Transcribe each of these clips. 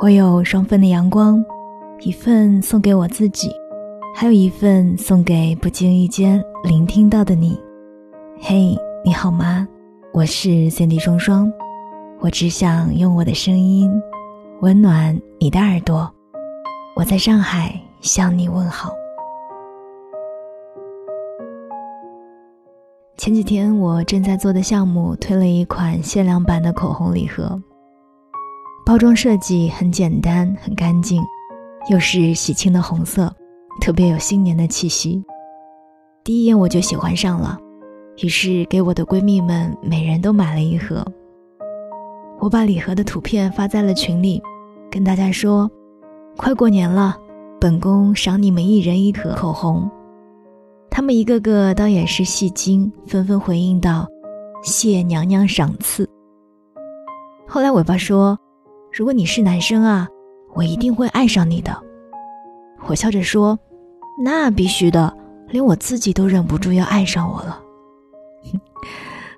我有双份的阳光，一份送给我自己，还有一份送给不经意间聆听到的你。嘿，你好吗？我是 Cindy 双双，我只想用我的声音温暖你的耳朵。我在上海向你问好。前几天我正在做的项目推了一款限量版的口红礼盒，包装设计很简单很干净，又是喜庆的红色，特别有新年的气息。第一眼我就喜欢上了，于是给我的闺蜜们每人都买了一盒。我把礼盒的图片发在了群里，跟大家说：“快过年了，本宫赏你们一人一盒口红。”他们一个个倒也是戏精，纷纷回应道：“谢娘娘赏赐。”后来尾巴说：“如果你是男生啊，我一定会爱上你的。”我笑着说：“那必须的，连我自己都忍不住要爱上我了。”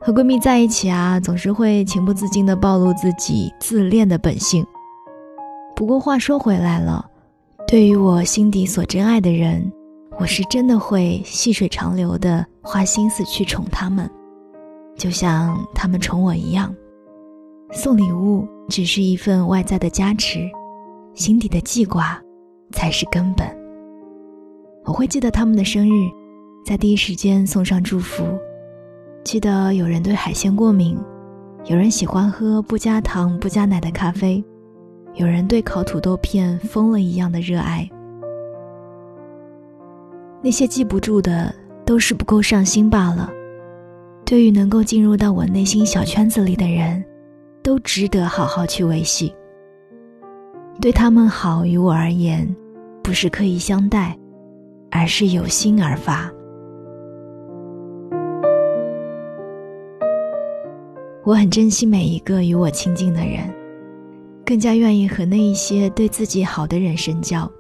和闺蜜在一起啊，总是会情不自禁地暴露自己自恋的本性。不过话说回来了，对于我心底所珍爱的人。我是真的会细水长流的花心思去宠他们，就像他们宠我一样。送礼物只是一份外在的加持，心底的记挂才是根本。我会记得他们的生日，在第一时间送上祝福。记得有人对海鲜过敏，有人喜欢喝不加糖不加奶的咖啡，有人对烤土豆片疯了一样的热爱。那些记不住的，都是不够上心罢了。对于能够进入到我内心小圈子里的人，都值得好好去维系。对他们好，于我而言，不是刻意相待，而是有心而发。我很珍惜每一个与我亲近的人，更加愿意和那一些对自己好的人深交。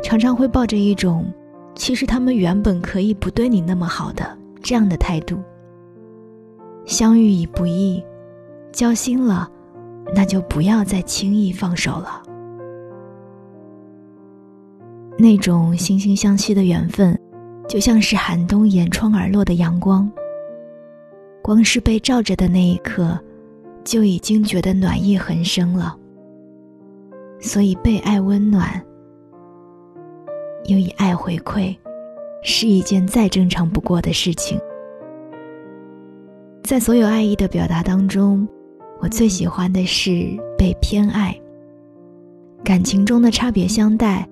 常常会抱着一种。其实他们原本可以不对你那么好的，这样的态度。相遇已不易，交心了，那就不要再轻易放手了。那种惺惺相惜的缘分，就像是寒冬掩窗而落的阳光。光是被照着的那一刻，就已经觉得暖意横生了。所以被爱温暖。又以爱回馈，是一件再正常不过的事情。在所有爱意的表达当中，我最喜欢的是被偏爱。感情中的差别相待，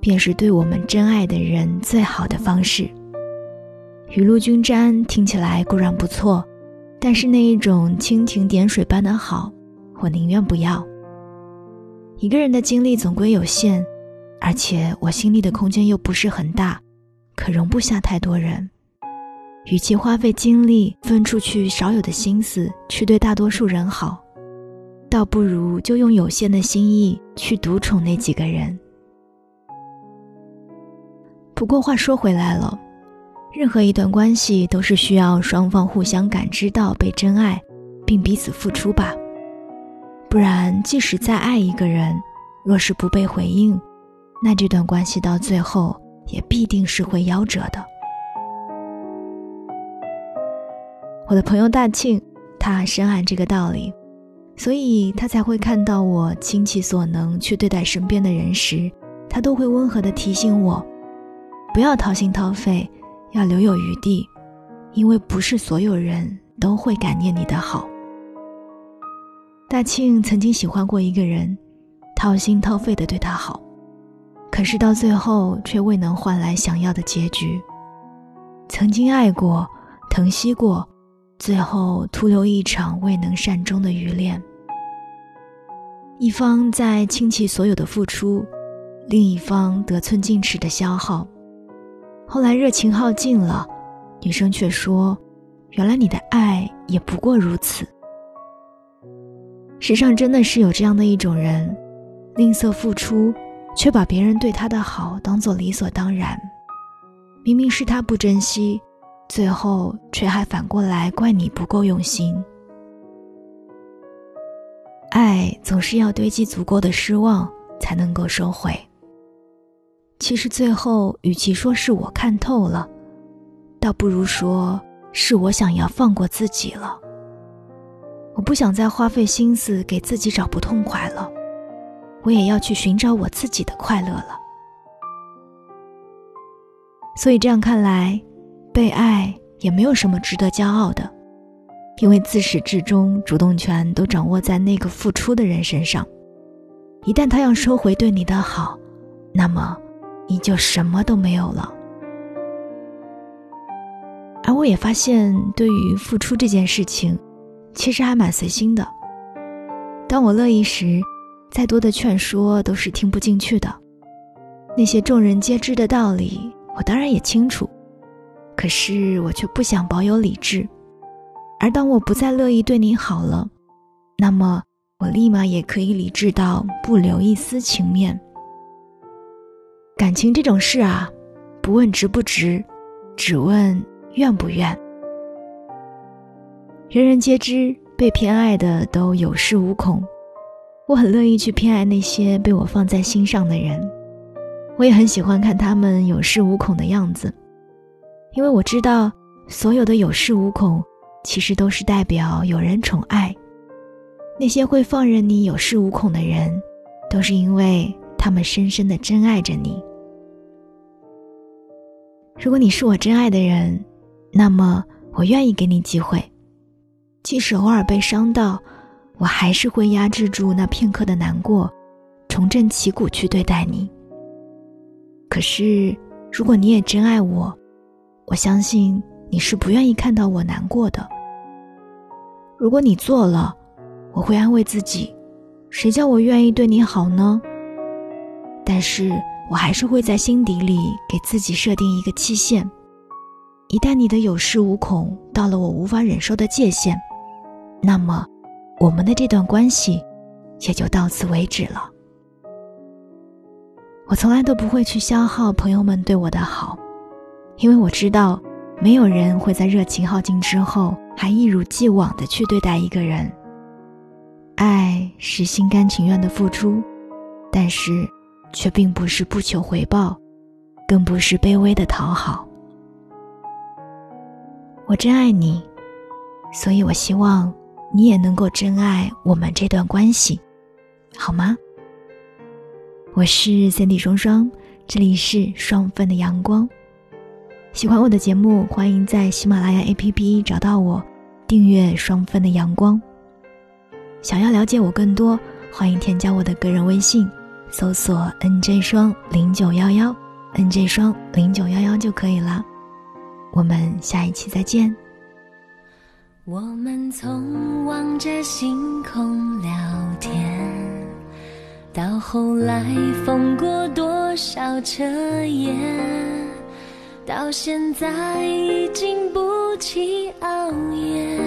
便是对我们真爱的人最好的方式。雨露均沾听起来固然不错，但是那一种蜻蜓点水般的好，我宁愿不要。一个人的精力总归有限。而且我心里的空间又不是很大，可容不下太多人。与其花费精力分出去少有的心思去对大多数人好，倒不如就用有限的心意去独宠那几个人。不过话说回来了，任何一段关系都是需要双方互相感知到被真爱，并彼此付出吧。不然，即使再爱一个人，若是不被回应，那这段关系到最后也必定是会夭折的。我的朋友大庆，他深谙这个道理，所以他才会看到我倾其所能去对待身边的人时，他都会温和的提醒我，不要掏心掏肺，要留有余地，因为不是所有人都会感念你的好。大庆曾经喜欢过一个人，掏心掏肺的对他好。可是到最后却未能换来想要的结局。曾经爱过，疼惜过，最后徒留一场未能善终的余恋。一方在倾其所有的付出，另一方得寸进尺的消耗。后来热情耗尽了，女生却说：“原来你的爱也不过如此。”世上真的是有这样的一种人，吝啬付出。却把别人对他的好当做理所当然，明明是他不珍惜，最后却还反过来怪你不够用心。爱总是要堆积足够的失望才能够收回。其实最后，与其说是我看透了，倒不如说是我想要放过自己了。我不想再花费心思给自己找不痛快了，我也要去寻找我自己的快乐了。所以这样看来，被爱也没有什么值得骄傲的，因为自始至终主动权都掌握在那个付出的人身上。一旦他要收回对你的好，那么。你就什么都没有了，而我也发现，对于付出这件事情，其实还蛮随心的。当我乐意时，再多的劝说都是听不进去的。那些众人皆知的道理，我当然也清楚，可是我却不想保有理智。而当我不再乐意对你好了，那么我立马也可以理智到不留一丝情面。感情这种事啊，不问值不值，只问愿不愿。人人皆知，被偏爱的都有恃无恐。我很乐意去偏爱那些被我放在心上的人，我也很喜欢看他们有恃无恐的样子，因为我知道，所有的有恃无恐，其实都是代表有人宠爱。那些会放任你有恃无恐的人，都是因为他们深深的珍爱着你。如果你是我真爱的人，那么我愿意给你机会，即使偶尔被伤到，我还是会压制住那片刻的难过，重振旗鼓去对待你。可是，如果你也真爱我，我相信你是不愿意看到我难过的。如果你做了，我会安慰自己，谁叫我愿意对你好呢？但是。我还是会在心底里给自己设定一个期限，一旦你的有恃无恐到了我无法忍受的界限，那么我们的这段关系也就到此为止了。我从来都不会去消耗朋友们对我的好，因为我知道没有人会在热情耗尽之后还一如既往的去对待一个人。爱是心甘情愿的付出，但是。却并不是不求回报，更不是卑微的讨好。我真爱你，所以我希望你也能够真爱我们这段关系，好吗？我是三 D 双双，这里是双份的阳光。喜欢我的节目，欢迎在喜马拉雅 APP 找到我，订阅双份的阳光。想要了解我更多，欢迎添加我的个人微信。搜索 “nj 双零九幺幺 ”，“nj 双零九幺幺”就可以了。我们下一期再见。我们从望着星空聊天，到后来疯过多少彻夜，到现在已经不起熬夜，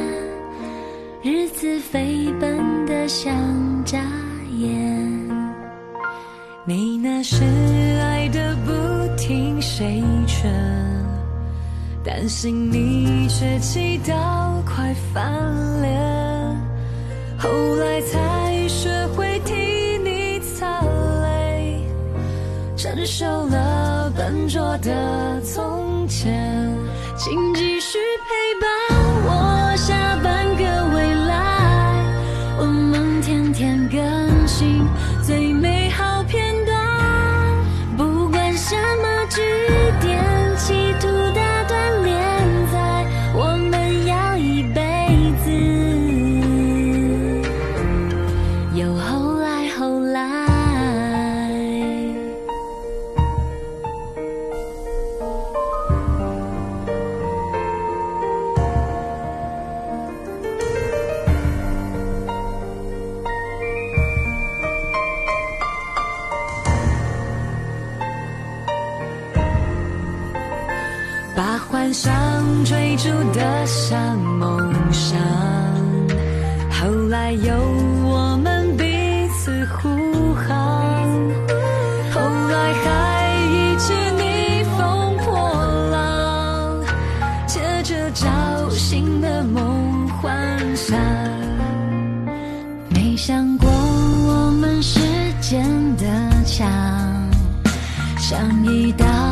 日子飞奔的像眨眼。你那是爱的不听谁劝，担心你却气到快翻脸，后来才学会替你擦泪，承受了笨拙的从前，请继续陪伴的像梦想，后来有我们彼此护航，后来还一起逆风破浪，借着侥幸的梦幻想。没。想过我们时间的墙，像一道。